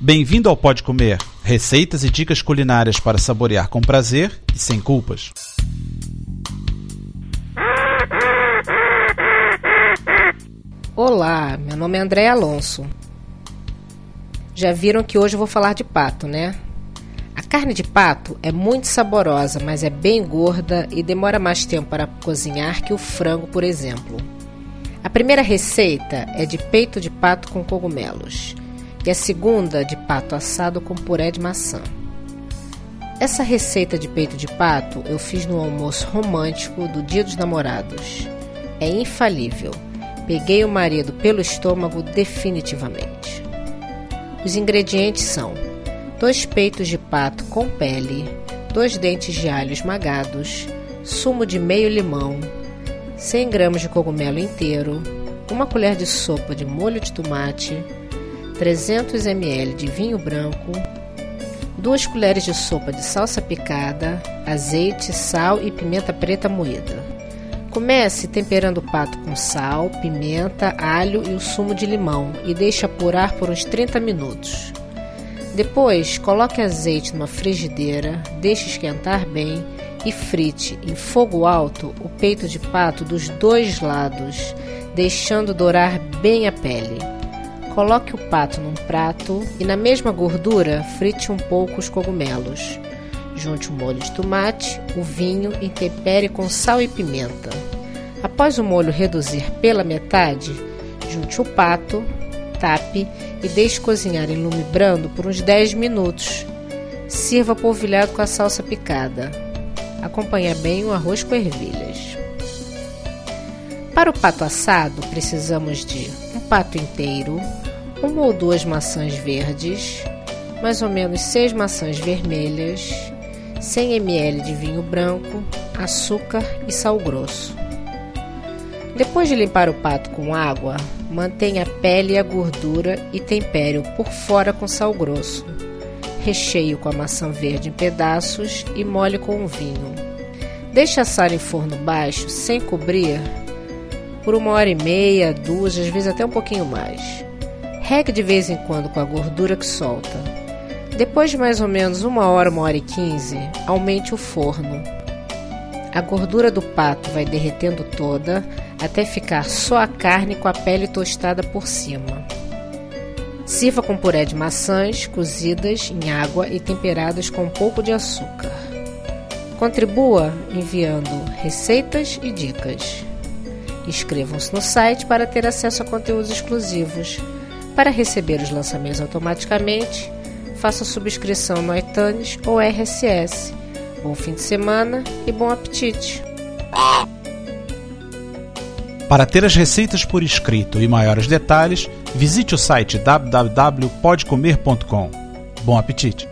Bem-vindo ao Pode Comer, receitas e dicas culinárias para saborear com prazer e sem culpas. Olá, meu nome é André Alonso. Já viram que hoje eu vou falar de pato, né? A carne de pato é muito saborosa, mas é bem gorda e demora mais tempo para cozinhar que o frango, por exemplo. A primeira receita é de peito de pato com cogumelos e a segunda de pato assado com puré de maçã. Essa receita de peito de pato eu fiz no almoço romântico do Dia dos Namorados. É infalível. Peguei o marido pelo estômago definitivamente. Os ingredientes são dois peitos de pato com pele, dois dentes de alho esmagados, sumo de meio limão, 100 gramas de cogumelo inteiro, uma colher de sopa de molho de tomate, 300 ml de vinho branco, duas colheres de sopa de salsa picada, azeite, sal e pimenta preta moída. Comece temperando o pato com sal, pimenta, alho e o sumo de limão e deixe apurar por uns 30 minutos. Depois, coloque azeite numa frigideira, deixe esquentar bem e frite em fogo alto o peito de pato dos dois lados, deixando dourar bem a pele. Coloque o pato num prato e na mesma gordura frite um pouco os cogumelos. Junte o molho de tomate, o vinho e tempere com sal e pimenta. Após o molho reduzir pela metade, junte o pato, tape e deixe cozinhar em lume brando por uns 10 minutos. Sirva polvilhado com a salsa picada. Acompanhe bem o arroz com ervilhas. Para o pato assado, precisamos de um pato inteiro, uma ou duas maçãs verdes, mais ou menos seis maçãs vermelhas, 100 ml de vinho branco, açúcar e sal grosso. Depois de limpar o pato com água, mantenha a pele e a gordura e tempere-o por fora com sal grosso. Recheie com a maçã verde em pedaços e molhe com o vinho. Deixe assar em forno baixo, sem cobrir, por uma hora e meia, duas, às vezes até um pouquinho mais. Regue de vez em quando com a gordura que solta. Depois de mais ou menos uma hora, uma hora e quinze, aumente o forno. A gordura do pato vai derretendo toda até ficar só a carne com a pele tostada por cima. Sirva com puré de maçãs cozidas em água e temperadas com um pouco de açúcar. Contribua enviando receitas e dicas. Inscrevam-se no site para ter acesso a conteúdos exclusivos. Para receber os lançamentos automaticamente, faça subscrição no iTunes ou RSS. Bom fim de semana e bom apetite! Para ter as receitas por escrito e maiores detalhes, visite o site www.podcomer.com. Bom apetite!